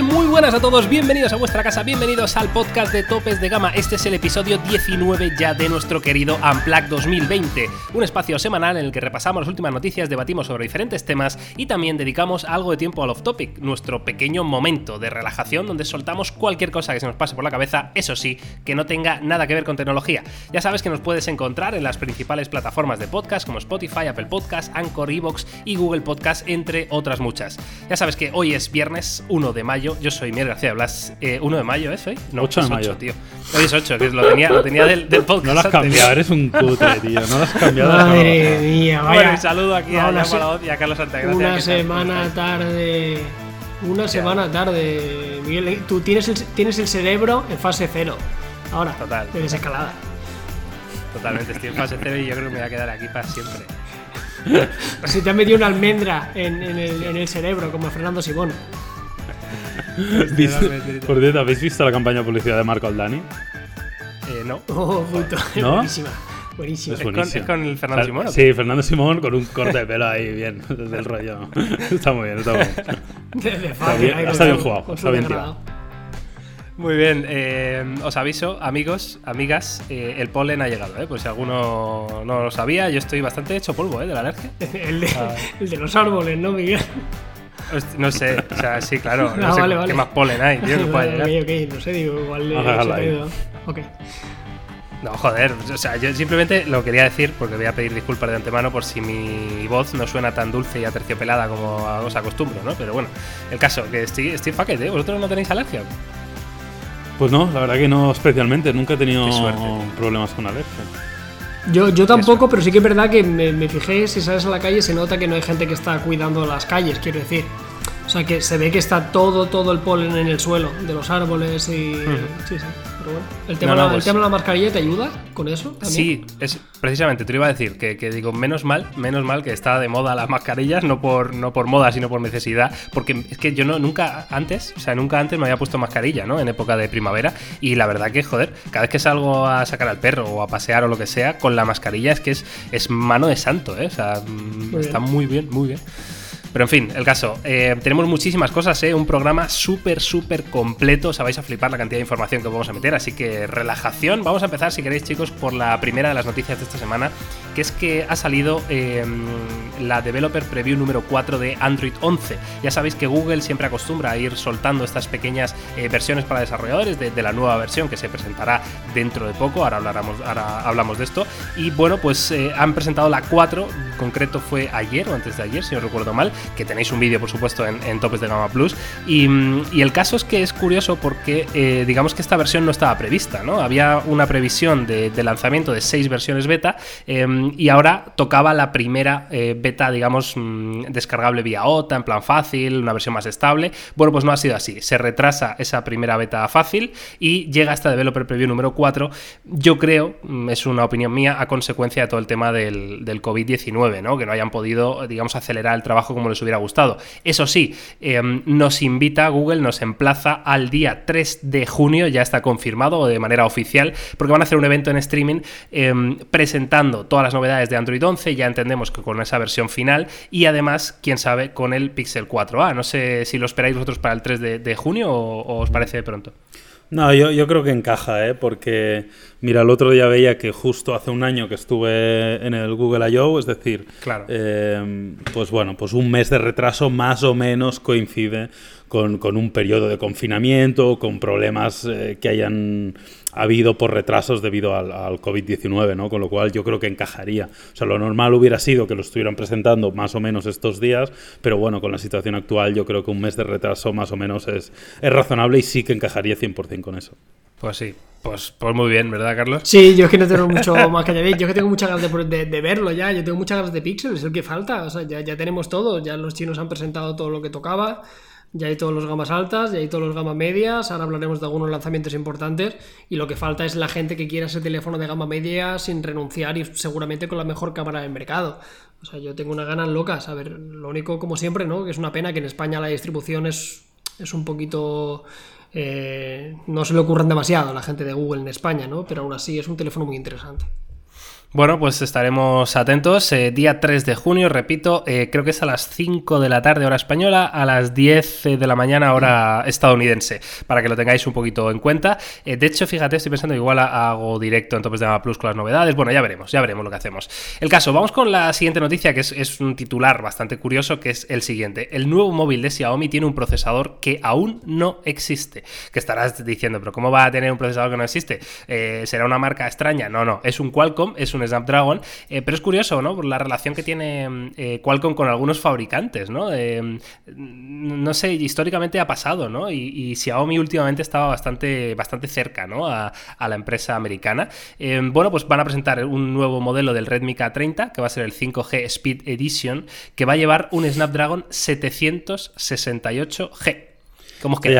Muy buenas a todos, bienvenidos a vuestra casa, bienvenidos al podcast de Topes de Gama. Este es el episodio 19 ya de nuestro querido Unplugged 2020, un espacio semanal en el que repasamos las últimas noticias, debatimos sobre diferentes temas y también dedicamos algo de tiempo al off-topic, nuestro pequeño momento de relajación donde soltamos cualquier cosa que se nos pase por la cabeza, eso sí, que no tenga nada que ver con tecnología. Ya sabes que nos puedes encontrar en las principales plataformas de podcast como Spotify, Apple Podcast, Anchor, Evox y Google Podcast, entre otras muchas. Ya sabes que hoy es viernes 1 de mayo, yo soy Miguel García Blas. Eh, ¿1 de mayo es hoy? No, 8 de mayo. tío. Hoy es 8, que lo tenía, lo tenía del, del podcast. No lo has cambiado, eres un cutre, tío. No lo has cambiado. Madre mía, vaya. Bueno, y saludo aquí a Una se- a Hoz y a Carlos Santagracia. Una semana tarde. Una semana tarde. Miguel, eh, tú tienes el, tienes el cerebro en fase cero. Ahora, Total. de desescalada. Totalmente, estoy en fase 0 y yo creo que me voy a quedar aquí para siempre. Se te ha metido una almendra en, en el, en el cerebro, como a Fernando Simón. ¿Viste- Por cierto, ¿habéis visto la campaña de publicidad de Marco Aldani? Eh, no. Oh, puto. ¿No? Buenísima. Buenísima. Es ¿Es con, es con el Fernando Simón? Sí, Fernando Simón con un corte de pelo ahí, bien, desde el rollo. Está muy bien, está muy bien. Desde está bien jugado, está bien degradado. Muy bien, eh, os aviso, amigos, amigas, eh, el polen ha llegado, ¿eh? Pues si alguno no lo sabía, yo estoy bastante hecho polvo, ¿eh? De la alergia. El de, Ah. el de los árboles, ¿no, Miguel? No sé, o sea, sí, claro. No Ah, sé vale, qué vale. más polen hay, tío, que pueda llegar. ok, ok, no sé, digo, igual le se ha. Ok. No, joder, o sea, yo simplemente lo quería decir porque voy a pedir disculpas de antemano por si mi voz no suena tan dulce y aterciopelada como os acostumbro, ¿no? Pero bueno, el caso, que estoy, estoy faquete, ¿eh? ¿Vosotros no tenéis alergia? Pues no, la verdad que no especialmente. Nunca he tenido problemas con alergia. Yo, yo tampoco, pero sí que es verdad que me, me fijé, si sales a la calle se nota que no hay gente que está cuidando las calles, quiero decir. O sea, que se ve que está todo, todo el polen en el suelo, de los árboles y... Sí, sí, pero bueno. ¿El tema, No, no, la- el pues- tema de la mascarilla te ayuda con eso? también? Sí, es precisamente, te lo iba a decir, que, que digo, menos mal, menos mal que está de moda las mascarillas, no por, no por moda, sino por necesidad, porque es que yo no, nunca antes, o sea, nunca antes me había puesto mascarilla, ¿no? En época de primavera, y la verdad que, joder, cada vez que salgo a sacar al perro o a pasear o lo que sea, con la mascarilla es que es, es mano de santo, ¿eh? O sea, mm, Muy está bien. muy bien, muy bien. Pero en fin, el caso. eh, tenemos muchísimas cosas, ¿eh? Un programa súper, súper completo. O vais a flipar la cantidad de información que vamos a meter. Así que relajación. Vamos a empezar, si queréis, chicos, por la primera de las noticias de esta semana. Que es que ha salido eh, la Developer Preview número 4 de Android 11. Ya sabéis que Google siempre acostumbra a ir soltando estas pequeñas eh, versiones para desarrolladores de, de la nueva versión que se presentará dentro de poco. Ahora, hablaremos, ahora hablamos de esto. Y bueno, pues eh, han presentado la 4. En concreto fue ayer o antes de ayer, si no recuerdo mal. Que tenéis un vídeo, por supuesto, en, Topes de Gama Plus. Y, mm, y el caso es que es curioso porque, eh, digamos que esta versión no estaba prevista, ¿no? Había una previsión de, lanzamiento de seis versiones beta eh, y ahora tocaba la primera eh, beta, digamos, mm, descargable vía OTA, en plan fácil, una versión más estable. Bueno, pues no ha sido así. Se retrasa esa primera beta fácil y llega esta Developer Preview número 4. Yo creo, mm, es una opinión mía, a consecuencia de todo el tema del, del COVID-19, ¿no? Que no hayan podido, digamos, acelerar el trabajo como les hubiera gustado. Eso sí, eh, nos invita, Google nos emplaza al día 3 de junio, ya está confirmado de manera oficial, porque van a hacer un evento en streaming eh, presentando todas las novedades de Android 11, ya entendemos que con esa versión final, y además, quién sabe, con el Pixel 4a. No sé si lo esperáis vosotros para el 3 de, de junio o, o os parece de pronto. No, yo, yo creo que encaja, ¿eh? porque mira, el otro día veía que justo hace un año que estuve en el Google I.O., es decir, Claro. eh, pues bueno, pues un mes de retraso más o menos coincide con, con un periodo de confinamiento, con problemas eh, que hayan habido por retrasos debido al, al COVID-19, ¿no? Con lo cual yo creo que encajaría. O sea, lo normal hubiera sido que lo estuvieran presentando más o menos estos días, pero bueno, con la situación actual yo creo que un mes de retraso más o menos es, es razonable y sí que encajaría 100% con eso. Pues sí, pues, pues muy bien, ¿verdad, Carlos? Sí, yo es que no tengo mucho más que añadir. Yo es que tengo muchas ganas de, de- de verlo ya. Yo tengo muchas ganas de Pixel, es el que falta. O sea, ya, ya tenemos todo. Ya los chinos han presentado todo lo que tocaba. Ya hay todos los gamas altas, ya hay todos los gamas medias. Ahora hablaremos de algunos lanzamientos importantes. Y lo que falta es la gente que quiera ese teléfono de gama media sin renunciar y seguramente con la mejor cámara del mercado. O sea, yo tengo unas ganas locas. A ver, lo único, como siempre, ¿no? Que es una pena que en España la distribución es, es un poquito. eh, no se le ocurren demasiado a la gente de Google en España, ¿no? Pero aún así es un teléfono muy interesante. Bueno, pues estaremos atentos. Eh, día 3 de junio, repito, eh, creo que es a las 5 de la tarde hora española, a las 10 de la mañana hora estadounidense, para que lo tengáis un poquito en cuenta. Eh, de hecho, fíjate, estoy pensando igual hago directo en Topes de Gama Plus con las novedades. Bueno, ya veremos, ya veremos lo que hacemos. El caso, vamos con la siguiente noticia, que es, es un titular bastante curioso, que es el siguiente. El nuevo móvil de Xiaomi tiene un procesador que aún no existe. Que estarás diciendo, pero ¿cómo va a tener un procesador que no existe? ¿Será una marca extraña? No, no, es un Qualcomm, es un Snapdragon. Eh, pero es curioso, ¿no? Por la relación que tiene eh, Qualcomm con algunos fabricantes, ¿no? Eh, no sé, históricamente ha pasado, ¿no? Y, Xiaomi últimamente estaba bastante, bastante cerca, ¿no? A, la empresa americana. bueno, pues van a presentar un nuevo modelo del Redmi K30, que va a ser el 5G Speed Edition, que va a llevar un Snapdragon 768G. ¿Cómo es que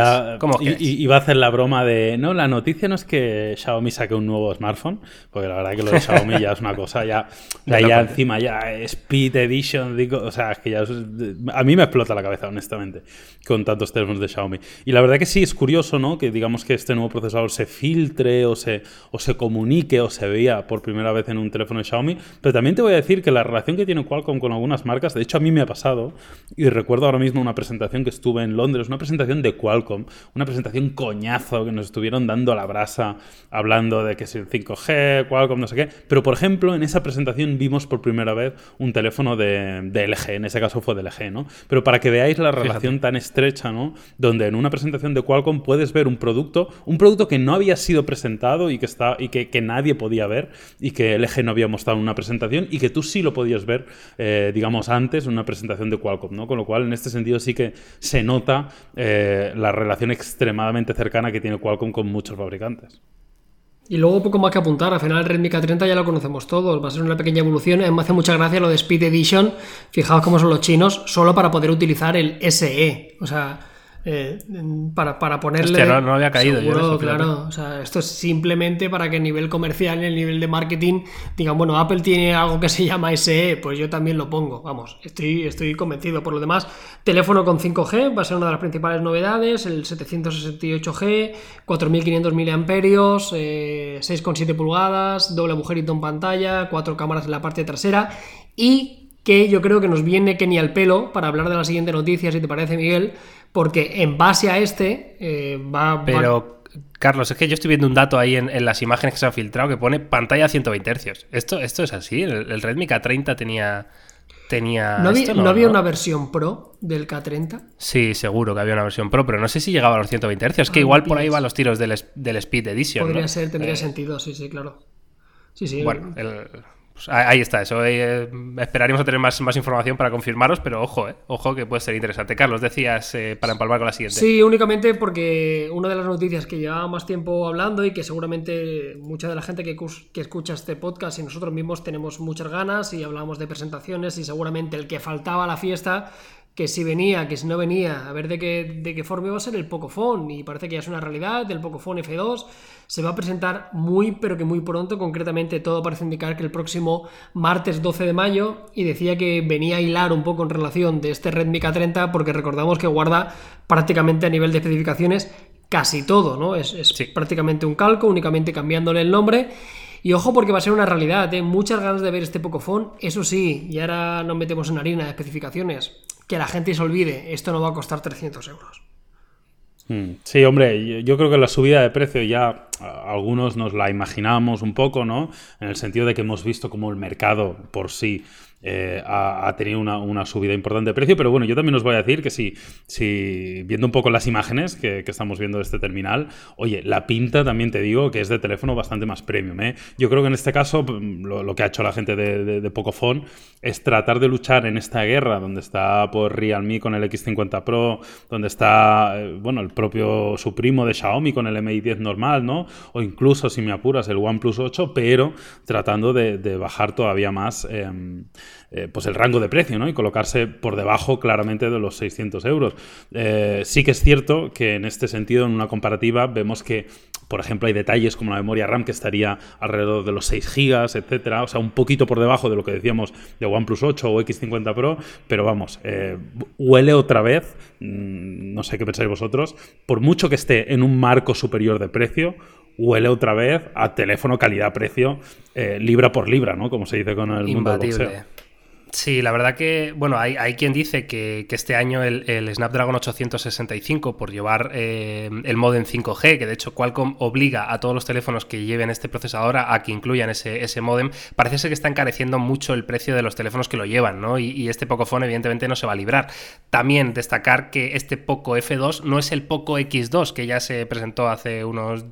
y, va a hacer la broma de, no, la noticia no es que Xiaomi saque un nuevo smartphone, porque la verdad que lo de Xiaomi ya es una cosa, ya, ya, encima ya Speed Edition, digo, o sea, es que ya a mí me explota la cabeza, honestamente, con tantos teléfonos de Xiaomi. Y la verdad que sí, es curioso, ¿no? Que digamos que este nuevo procesador se filtre o se, o se comunique o se vea por primera vez en un teléfono de Xiaomi, pero también te voy a decir que la relación que tiene Qualcomm con algunas marcas, de hecho a mí me ha pasado, y recuerdo ahora mismo una presentación que estuve en Londres, una presentación de Qualcomm, una presentación coñazo que nos estuvieron dando a la brasa hablando de que es el 5G, Qualcomm, no sé qué. Pero por ejemplo, en esa presentación vimos por primera vez un teléfono de, LG, en ese caso fue de LG, ¿no? Pero para que veáis la relación tan estrecha, ¿no? Donde en una presentación de Qualcomm puedes ver un producto, un producto que no había sido presentado y que, está, y que, nadie podía ver y que LG no había mostrado en una presentación y que tú sí lo podías ver, eh, digamos, antes en una presentación de Qualcomm, ¿no? Con lo cual, en este sentido sí que se nota eh, la relación extremadamente cercana que tiene Qualcomm con muchos fabricantes. Y luego poco más que apuntar, al final el Redmi K30 ya lo conocemos todos, va a ser una pequeña evolución, me hace mucha gracia lo de Speed Edition, fijaos cómo son los chinos, solo para poder utilizar el SE, o sea, eh, para, para, ponerle. no, no, había caído yo. claro. O sea, esto es simplemente para que a nivel comercial, en el nivel de marketing, digan, bueno, Apple tiene algo que se llama SE, pues yo también lo pongo. Vamos, estoy, estoy convencido. Por lo demás, teléfono con 5G va a ser una de las principales novedades, el 768G, 4500 mAh, 6,7 pulgadas, doble agujerito en pantalla, cuatro cámaras en la parte trasera y que yo creo que nos viene que ni al pelo para hablar de la siguiente noticia, si te parece, Miguel, porque en base a este eh, va... Pero, Carlos, es que yo estoy viendo un dato ahí en, las imágenes que se han filtrado que pone pantalla a 120 Hz. ¿Esto, esto es así? ¿El, Redmi K30 tenía...? tenía ¿No, había, una versión Pro del K30? Sí, seguro que había una versión Pro, pero no sé si llegaba a los 120 Hz. Es que igual por ahí van los tiros del, Speed Edition. Podría ser, tendría eh, sentido, sí, sí, claro. Sí, sí. Bueno, el, pues ahí está, eso. Eh, esperaríamos a tener más, más información para confirmaros, pero ojo, eh, ojo que puede ser interesante. Carlos, decías eh, para empalmar con la siguiente. Sí, únicamente porque una de las noticias que llevaba más tiempo hablando y que seguramente mucha de la gente que, que escucha este podcast y nosotros mismos tenemos muchas ganas y hablamos de presentaciones y seguramente el que faltaba a la fiesta que si venía, que si no venía, a ver de qué, de qué forma va a ser el Pocophone. Y parece que ya es una realidad, el Pocophone F2 se va a presentar muy, pero que muy pronto, concretamente todo parece indicar que el próximo martes 12 de mayo, y decía que venía a hilar un poco en relación de este Redmi K30, porque recordamos que guarda prácticamente a nivel de especificaciones casi todo, ¿no? Es, prácticamente un calco, únicamente cambiándole el nombre. Y ojo porque va a ser una realidad, ¿eh? muchas ganas de ver este Pocophone, eso sí, y ahora nos metemos en harina de especificaciones que la gente se olvide, esto no va a costar 300 euros. Hmm. Sí, hombre, yo creo que la subida de precio ya algunos nos la imaginamos un poco, ¿no? En el sentido de que hemos visto como el mercado por sí eh, ha, tenido una, subida importante de precio, pero bueno, yo también os voy a decir que si, si viendo un poco las imágenes que, estamos viendo de este terminal, oye, la pinta también te digo que es de teléfono bastante más premium. ¿eh? Yo creo que en este caso mm, lo, que ha hecho la gente de, de, Pocophone es tratar de luchar en esta guerra donde está por pues, Realme con el X50 Pro, donde está, eh, bueno, el propio su primo de Xiaomi con el Mi 10 normal, ¿no? O incluso, si me apuras, el OnePlus 8, pero tratando de, bajar todavía más. Em, eh, pues el rango de precio, ¿no? Y colocarse por debajo claramente de los 600 euros. Eh, sí que es cierto que en este sentido, en una comparativa, vemos que, por ejemplo, hay detalles como la memoria RAM que estaría alrededor de los 6 GB, etcétera, o sea, un poquito por debajo de lo que decíamos de OnePlus 8 o X50 Pro, pero vamos, eh, huele otra vez, mm, no sé qué pensáis vosotros, por mucho que esté en un marco superior de precio, huele otra vez a teléfono calidad-precio libra por libra, ¿no? Como se dice con el mundo del boxeo. Sí, la verdad que, bueno, hay, quien dice que, este año el, Snapdragon 865, por llevar eh, el modem 5G, que de hecho Qualcomm obliga a todos los teléfonos que lleven este procesador a, que incluyan ese, ese, modem, parece ser que está encareciendo mucho el precio de los teléfonos que lo llevan, ¿no? Y, este Pocophone evidentemente no se va a librar. También destacar que este Poco F2 no es el Poco X2, que ya se presentó hace unos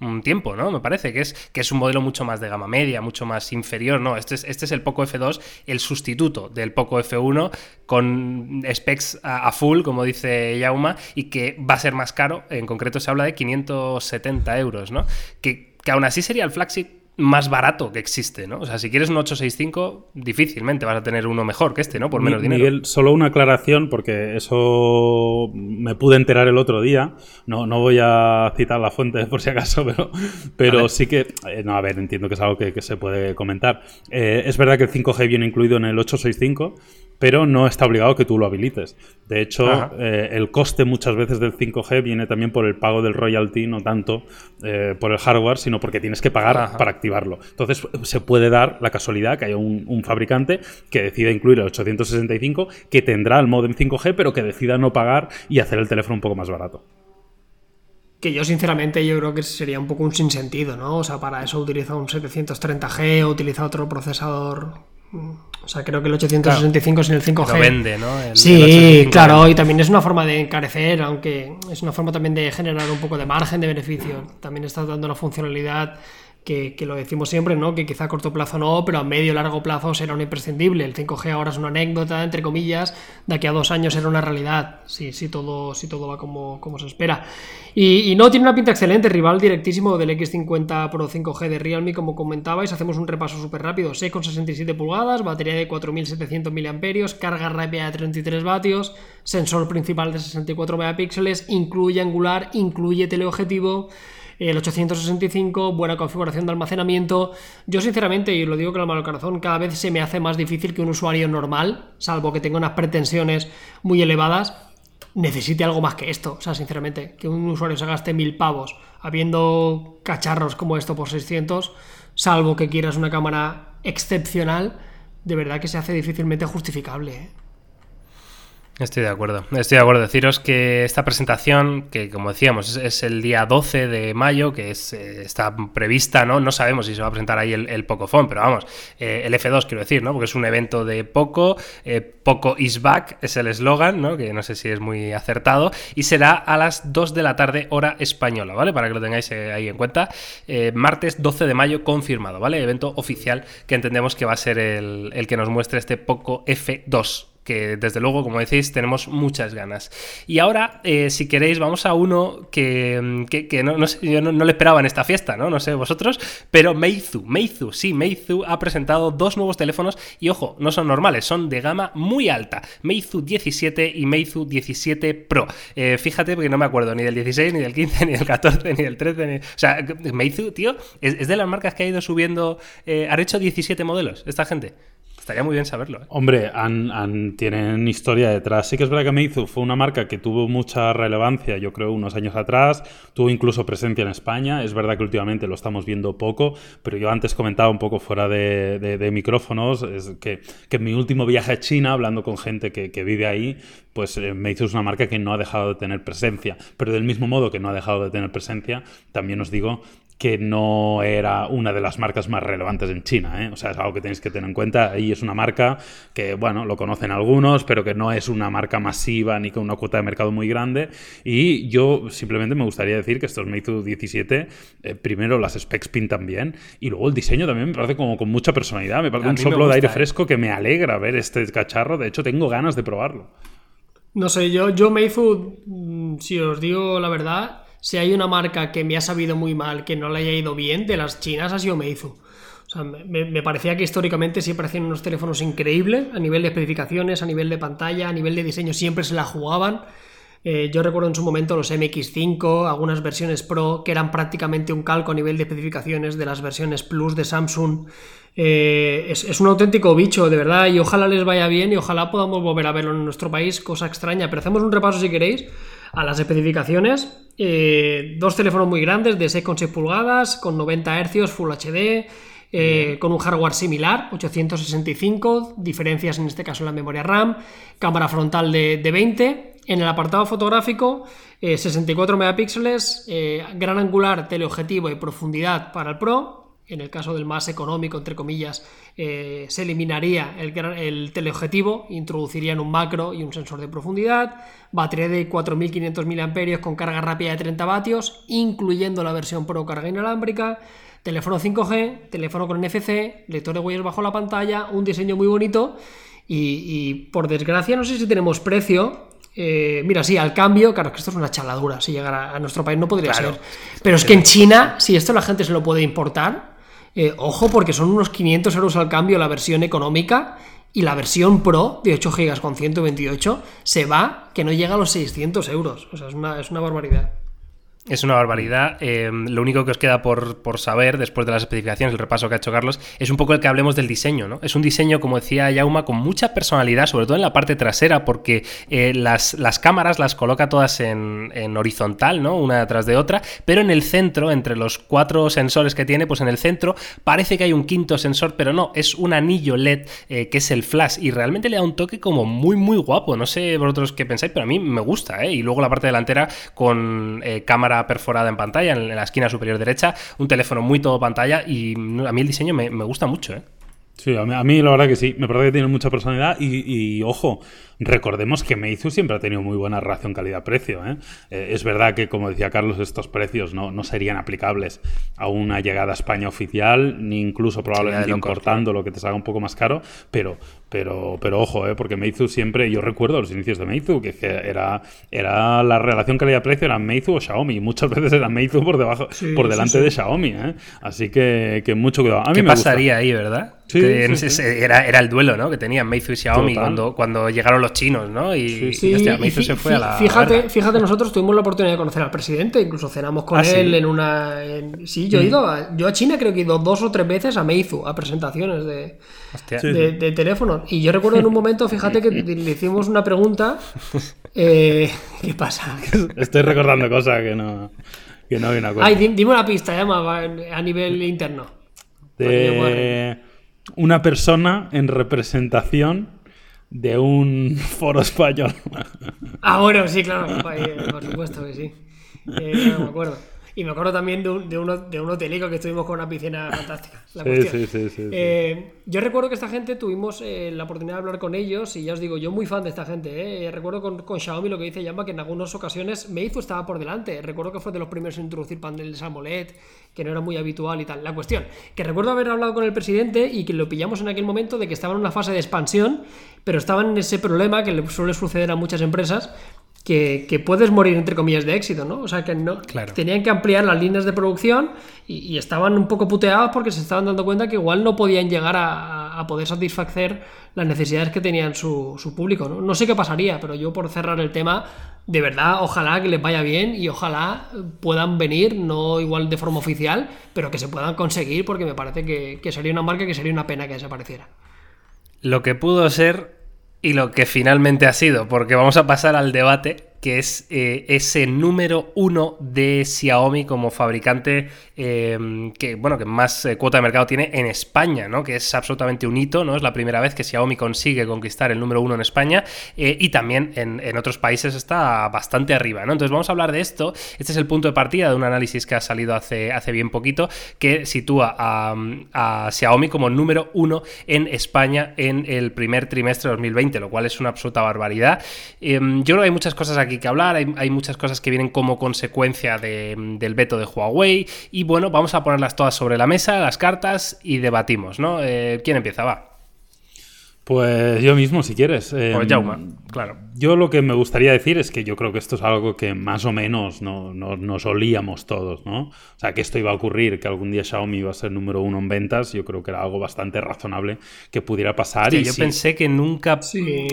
un tiempo, ¿no? Me parece que es, que es un modelo mucho más de gama media, mucho más inferior, ¿no? Este es, este es el Poco F2, el sustituto del Poco F1 con specs a, full, como dice Yauma, y que va a ser más caro. En concreto se habla de 570 euros, ¿no? Que, que aún así sería el flagship más barato que existe, ¿no? O sea, si quieres un 865, difícilmente vas a tener uno mejor que este, ¿no? Por menos dinero. Miguel, solo una aclaración, porque eso me pude enterar el otro día. No, no voy a citar la fuente por si acaso, pero, pero sí que. Eh, no, a ver, entiendo que es algo que, se puede comentar. Eh, es verdad que el 5G viene incluido en el 865, pero no está obligado que tú lo habilites. De hecho, eh, el coste muchas veces del 5G viene también por el pago del royalty, no tanto eh, por el hardware, sino porque tienes que pagar para activarlo. Entonces, se puede dar la casualidad que haya un, fabricante que decida incluir el 865, que tendrá el modem 5G, pero que decida no pagar y hacer el teléfono un poco más barato. Que yo, sinceramente, yo creo que sería un poco un sinsentido, ¿no? O sea, para eso utiliza un 730G o utiliza otro procesador o sea, creo que el 865 sin el 5G. Lo vende, ¿no? sí, claro, y también es una forma de encarecer, aunque es una forma también de generar un poco de margen de beneficio. También está dando una funcionalidad que, lo decimos siempre, ¿no? Que quizá a corto plazo no, pero a medio largo plazo será un imprescindible. El 5G ahora es una anécdota, entre comillas, de aquí a dos años será una realidad, si, si, todo, si todo va como, como se espera. Y, no, tiene una pinta excelente, rival directísimo del X50 Pro 5G de Realme, como comentabais. Hacemos un repaso súper rápido: 6,67 pulgadas, batería de 4700 mAh, carga rápida de 33 vatios, sensor principal de 64 megapíxeles, incluye angular, incluye teleobjetivo el 865, buena configuración de almacenamiento. Yo sinceramente, y lo digo con la mano corazón, cada vez se me hace más difícil que un usuario normal, salvo que tenga unas pretensiones muy elevadas, necesite algo más que esto. O sea, sinceramente, que un usuario se gaste mil pavos habiendo cacharros como esto por 600, salvo que quieras una cámara excepcional, de verdad que se hace difícilmente justificable. ¿eh? Estoy de acuerdo. Estoy de acuerdo. Deciros que esta presentación, que como decíamos, es, el día 12 de mayo, que es, eh, está prevista, ¿no? No sabemos si se va a presentar ahí el, el pero vamos, eh, el F2 quiero decir, ¿no? Porque es un evento de Poco, eh, Poco is back es el eslogan, ¿no? Que no sé si es muy acertado, y será a las 2 de la tarde, hora española, ¿vale? Para que lo tengáis ahí en cuenta. martes 12 de mayo confirmado, ¿vale? Evento oficial que entendemos que va a ser el, el que nos muestre este Poco F2 que desde luego, como decís, tenemos muchas ganas. Y ahora, eh, si queréis, vamos a uno que, mm, no, sé, yo no, le esperaba en esta fiesta, ¿no? No sé vosotros, pero Meizu, Meizu, sí, Meizu ha presentado dos nuevos teléfonos y ojo, no son normales, son de gama muy alta, Meizu 17 y Meizu 17 Pro. Eh, fíjate, porque no me acuerdo ni del 16, ni del 15, ni del 14, ni del 13, o sea, Meizu, tío, es, de las marcas que ha ido subiendo, eh, hecho 17 modelos esta gente. Estaría muy bien saberlo. ¿eh? Hombre, tienen historia detrás. Sí que es verdad que Meizu fue una marca que tuvo mucha relevancia, yo creo, unos años atrás. Tuvo incluso presencia en España. Es verdad que últimamente lo estamos viendo poco, pero yo antes comentaba un poco fuera de, micrófonos es que, en mi último viaje a China, hablando con gente que, que vive ahí, pues eh, Meizu es una marca que no ha dejado de tener presencia. Pero del mismo modo que no ha dejado de tener presencia, también os digo que no era una de las marcas más relevantes en China. ¿eh? O sea, es algo que tenéis que tener en cuenta. Ahí es una marca que, bueno, lo conocen algunos, pero que no es una marca masiva ni con una cuota de mercado muy grande. Y yo simplemente me gustaría decir que estos Meizu 17, eh, primero las specs pintan bien y luego el diseño también me parece como con mucha personalidad. Me parece un soplo de aire ¿eh? fresco que me alegra ver este cacharro. De hecho, tengo ganas de probarlo. No sé, yo, yo Meizu, mm, si os digo la verdad, si hay una marca que me ha sabido muy mal, que no le haya ido bien, de las chinas ha sido Meizu. O sea, me, parecía que históricamente siempre hacían unos teléfonos increíbles a nivel de especificaciones, a nivel de pantalla, a nivel de diseño, siempre se la jugaban. Eh, yo recuerdo en su momento los MX5, algunas versiones Pro, que eran prácticamente un calco a nivel de especificaciones de las versiones Plus de Samsung. Eh, es, es, un auténtico bicho, de verdad, y ojalá les vaya bien y ojalá podamos volver a verlo en nuestro país, cosa extraña. Pero hacemos un repaso si queréis a las especificaciones eh, dos teléfonos muy grandes de 6,6 pulgadas, con 90 Hz, Full HD, eh, con un hardware similar, 865, diferencias en este caso en la memoria RAM, cámara frontal de, 20. En el apartado fotográfico, 64 megapíxeles, gran angular, teleobjetivo y profundidad para el Pro, en el caso del más económico, entre comillas, eh, se eliminaría el, teleobjetivo, introducirían un macro y un sensor de profundidad, batería de 4.500 mAh con carga rápida de 30 vatios, incluyendo la versión Pro carga inalámbrica, teléfono 5G, teléfono con NFC, lector de huellas bajo la pantalla, un diseño muy bonito y, por desgracia no sé si tenemos precio, eh, mira, sí, al cambio, claro, que esto es una chaladura. Si llegara a nuestro país no podría ser. Pero es que en China, si esto la gente se lo puede importar, eh, ojo, porque son unos 500 euros al cambio la versión económica y la versión Pro de 8 GB con 128 se va que no llega a los 600 euros. O sea, es una, es una barbaridad. Es una barbaridad. Eh, lo único que os queda por, saber, después de las especificaciones, el repaso que ha hecho Carlos, es un poco el que hablemos del diseño, ¿no? Es un diseño, como decía Yauma, con mucha personalidad, sobre todo en la parte trasera, porque eh, las, las, cámaras las coloca todas en, horizontal, ¿no? Una detrás de otra, pero en el centro, entre los cuatro sensores que tiene, pues en el centro parece que hay un quinto sensor, pero no, es un anillo LED eh, que es el flash y realmente le da un toque como muy, muy guapo. No sé vosotros qué pensáis, pero a mí me gusta, ¿eh? Y luego la parte delantera con perforada en pantalla, en la esquina superior derecha, un teléfono muy todo pantalla y a mí el diseño me, gusta mucho. ¿eh? Sí, a mí, la verdad que sí, me parece que tiene mucha personalidad y, ojo, recordemos que Meizu siempre ha tenido muy buena relación calidad-precio. ¿eh? Eh, es verdad que, como decía Carlos, estos precios no, no, serían aplicables a una llegada a España oficial, ni incluso probablemente importando lo que te salga un poco más caro, pero, pero, pero ojo, ¿eh? porque Meizu siempre, yo recuerdo los inicios de Meizu, que, era, era la relación calidad-precio, era Meizu o Xiaomi, muchas veces era Meizu por debajo, por delante de Xiaomi, ¿eh? así que, que mucho cuidado. ¿Qué pasaría ahí, verdad? Era, era, el duelo ¿no? que tenían Meizu y Xiaomi cuando, cuando llegaron los chinos, ¿no? Y, Meizu se fue a la. Fíjate, fíjate, nosotros tuvimos la oportunidad de conocer al presidente, incluso cenamos con ah, él en una. Sí, yo he ido a, yo a China creo que he ido dos o tres veces a Meizu, a presentaciones de, de, teléfonos. Y yo recuerdo en un momento, fíjate que le hicimos una pregunta. Eh, ¿Qué pasa? Estoy recordando cosas que no. Que no hay una cosa. Ay, dime una pista, llama a nivel interno. De una persona en representación de un foro español. Ah, bueno, sí, claro, por supuesto que sí. Eh, no me acuerdo. Y me acuerdo también de un, de, uno, de un hotelico que estuvimos con una piscina fantástica. sí, sí, sí, eh, yo recuerdo que esta gente tuvimos eh, la oportunidad de hablar con ellos y ya os digo, yo muy fan de esta gente. Recuerdo con, con, Xiaomi lo que dice Yamba que en algunas ocasiones Meizu estaba por delante. Recuerdo que fue de los primeros en introducir paneles AMOLED, que no era muy habitual y tal. La cuestión, que recuerdo haber hablado con el presidente y que lo pillamos en aquel momento de que estaba en una fase de expansión, pero estaban en ese problema que le suele suceder a muchas empresas, que, puedes morir entre comillas de éxito, ¿no? O sea que no tenían que ampliar las líneas de producción y, estaban un poco puteados porque se estaban dando cuenta que igual no podían llegar a, poder satisfacer las necesidades que tenían su, su, público, ¿no? No sé qué pasaría, pero yo por cerrar el tema, de verdad, ojalá que les vaya bien y ojalá puedan venir, no igual de forma oficial, pero que se puedan conseguir porque me parece que, que sería una marca que sería una pena que desapareciera. Lo que pudo ser y lo que finalmente ha sido, porque vamos a pasar al debate que es eh, ese número uno de Xiaomi como fabricante em, que, bueno, que más eh, cuota de mercado tiene en España, ¿no? Que es absolutamente un hito, ¿no? Es la primera vez que Xiaomi consigue conquistar el número uno en España eh, y también en, otros países está bastante arriba, ¿no? Entonces vamos a hablar de esto. Este es el punto de partida de un análisis que ha salido hace, hace bien poquito que sitúa a, a Xiaomi como número uno en España en el primer trimestre de 2020, lo cual es una absoluta barbaridad. Em, yo creo que hay muchas cosas aquí que hablar, hay, muchas cosas que vienen como consecuencia del veto de Huawei y bueno, vamos a ponerlas todas sobre la mesa, las cartas y debatimos, ¿no? Eh, ¿Quién empieza? Va. Pues yo mismo, si quieres. Pues em, claro. Yo lo que me gustaría decir es que yo creo que esto es algo que más o menos no, nos olíamos todos, ¿no? O sea, que esto iba a ocurrir, que algún día Xiaomi iba a ser número uno en ventas, yo creo que era algo bastante razonable que pudiera pasar. y yo pensé que nunca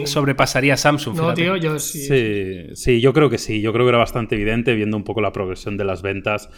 sobrepasaría Samsung. No, tío, yo sí. sí. sí. yo creo que sí. Yo creo que era bastante evidente viendo un poco la progresión de las ventas.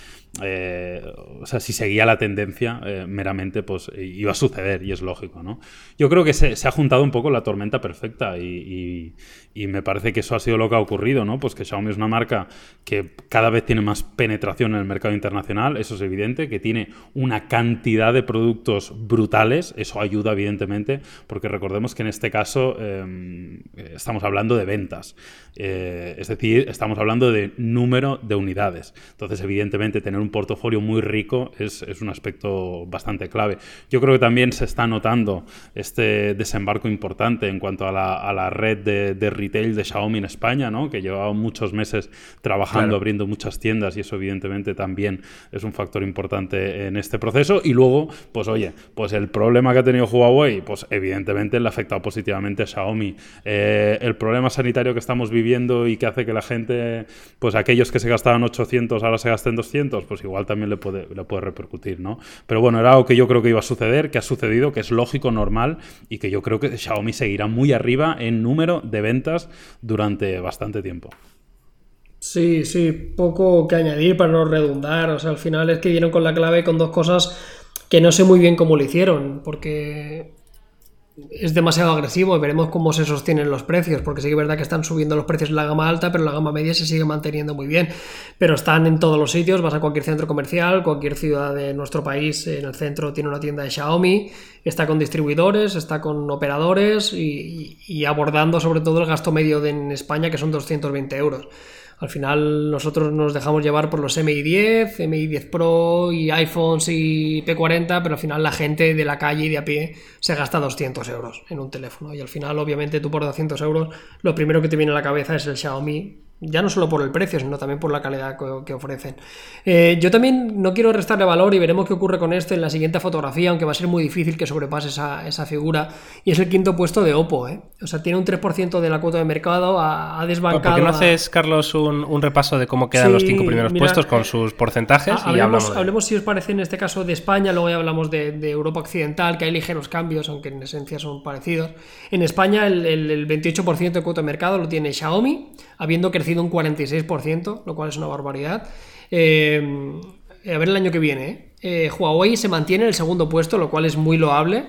Eh, o sea, si seguía la tendencia eh, meramente, pues iba a suceder y es lógico, ¿no? Yo creo que se, se ha juntado un poco la tormenta perfecta y, me parece que eso ha sido lo que ha ocurrido, ¿no? Pues que Xiaomi es una marca que cada vez tiene más penetración en el mercado internacional, eso es evidente, que tiene una cantidad de productos brutales, eso ayuda evidentemente, porque recordemos que en este caso em, estamos hablando de ventas, eh, es decir, estamos hablando de número de unidades. Entonces, evidentemente, tener un portafolio muy rico es, es un aspecto bastante clave. Yo creo que también se está notando este desembarco importante en cuanto a la, red de, retail de Xiaomi en España, ¿no? que llevaba muchos meses trabajando, abriendo muchas tiendas y eso evidentemente también es un factor importante en este proceso. Y luego, pues oye, pues el problema que ha tenido Huawei, pues evidentemente le ha afectado positivamente a Xiaomi. Eh, el problema sanitario que estamos viviendo y que hace que la gente, pues aquellos que se gastaban 800 ahora se gasten 200, pues igual también le puede, le puede repercutir, ¿no? Pero bueno, era algo que yo creo que iba a suceder, que ha sucedido, que es lógico, normal y que yo creo que Xiaomi seguirá muy arriba en número de ventas durante bastante tiempo. Sí, sí, poco que añadir para no redundar. O sea, al final es que dieron con la clave con dos cosas que no sé muy bien cómo lo hicieron, porque es demasiado agresivo y veremos cómo se sostienen los precios, porque sí que es verdad que están subiendo los precios en la gama alta, pero la gama media se sigue manteniendo muy bien. Pero están en todos los sitios, vas a cualquier centro comercial, cualquier ciudad de nuestro país, en el centro tiene una tienda de Xiaomi, está con distribuidores, está con operadores y, abordando sobre todo el gasto medio en España, que son 220 euros. Al final nosotros nos dejamos llevar por los MI 10, MI 10 Pro y iPhones y P40, pero al final la gente de la calle y de a pie se gasta 200 euros en un teléfono. Y al final, obviamente, tú por 200 euros, lo primero que te viene a la cabeza es el Xiaomi ya no solo por el precio, sino también por la calidad que, ofrecen. Eh, yo también no quiero restarle valor y veremos qué ocurre con esto en la siguiente fotografía, aunque va a ser muy difícil que sobrepase esa, figura. Y es el quinto puesto de Oppo. ¿eh? O sea, tiene un 3% de la cuota de mercado, ha, desbancado. ¿Por qué no haces, Carlos, un, repaso de cómo quedan los cinco primeros puestos con sus porcentajes? y hablemos, hablemos, si os parece, en este caso de España, luego ya hablamos de, Europa Occidental, que hay ligeros cambios, aunque en esencia son parecidos. En España, el, el 28% de cuota de mercado lo tiene Xiaomi habiendo crecido un 46%, lo cual es una barbaridad. Eh, a ver el año que viene. ¿eh? Eh, Huawei se mantiene en el segundo puesto, lo cual es muy loable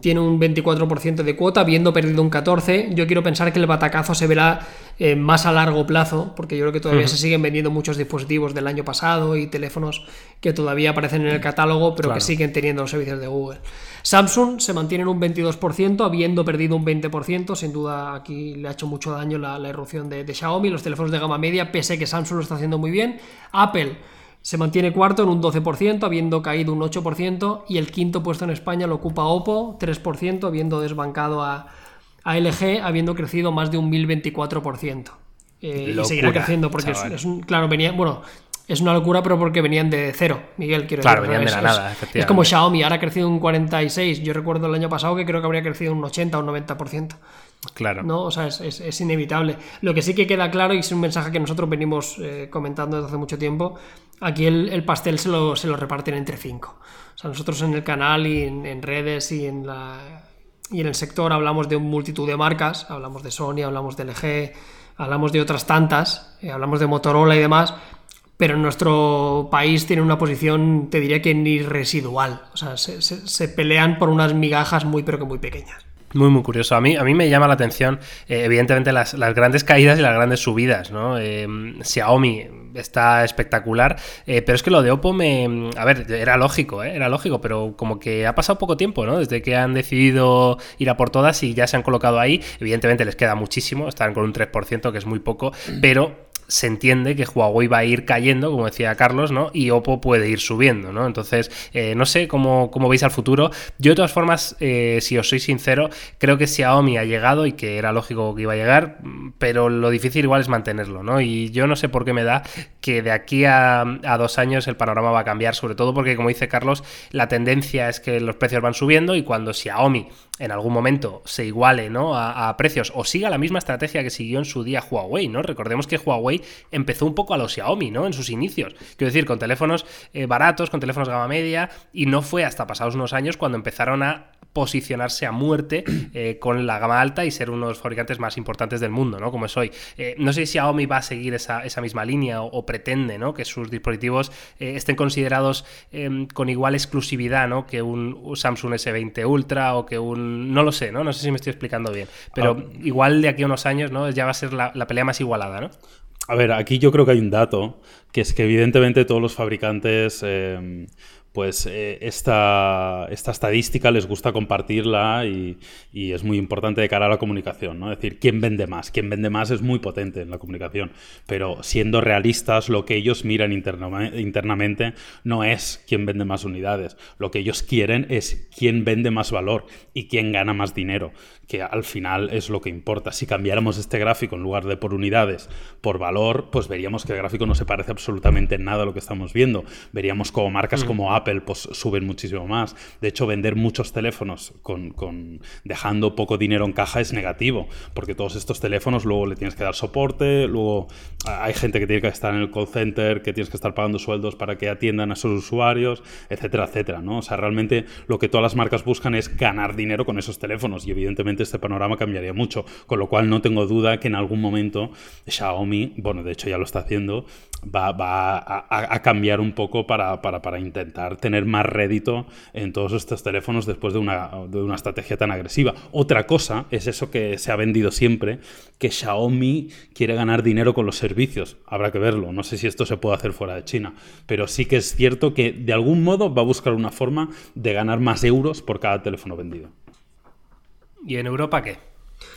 tiene un 24% de cuota, habiendo perdido un 14%. Yo quiero pensar que el batacazo se verá eh, más a largo plazo, porque yo creo que todavía se siguen vendiendo muchos dispositivos del año pasado y teléfonos que todavía aparecen en el catálogo, pero que siguen teniendo los servicios de Google. Samsung se mantiene en un 22%, habiendo perdido un 20%. Sin duda, aquí le ha hecho mucho daño la, la erupción de, de Xiaomi, los teléfonos de gama media, pese a que Samsung lo está haciendo muy bien. Apple se mantiene cuarto en un 12%, habiendo caído un 8%, y el quinto puesto en España lo ocupa Oppo, 3%, habiendo desbancado a, LG, habiendo crecido más de un 1024%. Eh, y seguirá creciendo porque es, un, claro, venía, bueno, es una locura, pero porque venían de cero, Miguel, quiero claro, venían de la nada, efectivamente. Es como Xiaomi, ahora ha crecido un 46. Yo recuerdo el año pasado que creo que habría crecido un 80 o un 90%. Claro. ¿no? O sea, es, inevitable. Lo que sí que queda claro, y es un mensaje que nosotros venimos eh, comentando desde hace mucho tiempo, aquí el, pastel se lo, se lo, reparten entre cinco. O sea, nosotros en el canal y en, redes y en, la, y en el sector hablamos de multitud de marcas, hablamos de Sony, hablamos de LG, hablamos de otras tantas, eh, hablamos de Motorola y demás, pero nuestro país tiene una posición, te diría que ni residual. O sea, se, pelean por unas migajas muy, pero que muy pequeñas. Muy, muy curioso. A mí, a mí me llama la atención, eh, evidentemente, las, grandes caídas y las grandes subidas, ¿no? Eh, Xiaomi está espectacular, eh, pero es que lo de Oppo me... A ver, era lógico, era lógico, pero como que ha pasado poco tiempo, ¿no? Desde que han decidido ir a por todas y ya se han colocado ahí. Evidentemente les queda muchísimo, están con un 3%, que es muy poco, pero se entiende que Huawei va a ir cayendo, como decía Carlos, ¿no? Y Oppo puede ir subiendo, ¿no? Entonces, eh, no sé cómo, cómo, veis al futuro. Yo, de todas formas, eh, si os soy sincero, creo que Xiaomi ha llegado y que era lógico que iba a llegar, pero lo difícil igual es mantenerlo, ¿no? Y yo no sé por qué me da que de aquí a, dos años el panorama va a cambiar, sobre todo porque, como dice Carlos, la tendencia es que los precios van subiendo y cuando Xiaomi en algún momento se iguale ¿no? a, precios o siga la misma estrategia que siguió en su día Huawei, ¿no? Recordemos que Huawei empezó un poco a los Xiaomi, ¿no? En sus inicios. Quiero decir, con teléfonos eh, baratos, con teléfonos gama media, y no fue hasta pasados unos años cuando empezaron a posicionarse a muerte eh, con la gama alta y ser uno de los fabricantes más importantes del mundo, ¿no? Como es hoy. Eh, no sé si Xiaomi va a seguir esa, misma línea o, pretende, ¿no? Que sus dispositivos eh, estén considerados em, con igual exclusividad, ¿no? Que un Samsung S20 Ultra o que un... No lo sé, ¿no? No sé si me estoy explicando bien. Pero ah. igual de aquí a unos años, ¿no? Ya va a ser la, la pelea más igualada, ¿no? A ver, aquí yo creo que hay un dato, que es que evidentemente todos los fabricantes em, pues eh, esta, esta, estadística les gusta compartirla y, es muy importante de cara a la comunicación, ¿no? Es decir, ¿quién vende más? Quién vende más es muy potente en la comunicación, pero siendo realistas, lo que ellos miran internamente no es quién vende más unidades, lo que ellos quieren es quién vende más valor y quién gana más dinero, que al final es lo que importa. Si cambiáramos este gráfico en lugar de por unidades, por valor, pues veríamos que el gráfico no se parece absolutamente en nada a lo que estamos viendo. Veríamos como marcas mm. como Apple, pues suben muchísimo más. De hecho, vender muchos teléfonos con, dejando poco dinero en caja es negativo, porque todos estos teléfonos luego le tienes que dar soporte, luego hay gente que tiene que estar en el call center, que tienes que estar pagando sueldos para que atiendan a esos usuarios, etcétera, etcétera, ¿no? O sea, realmente lo que todas las marcas buscan es ganar dinero con esos teléfonos y evidentemente este panorama cambiaría mucho, con lo cual no tengo duda que en algún momento Xiaomi, bueno, de hecho ya lo está haciendo, va, a, cambiar un poco para, para intentar tener más rédito en todos estos teléfonos después de una, de una estrategia tan agresiva. Otra cosa es eso que se ha vendido siempre, que Xiaomi quiere ganar dinero con los servicios. Habrá que verlo, no sé si esto se puede hacer fuera de China, pero sí que es cierto que de algún modo va a buscar una forma de ganar más euros por cada teléfono vendido. ¿Y en Europa qué?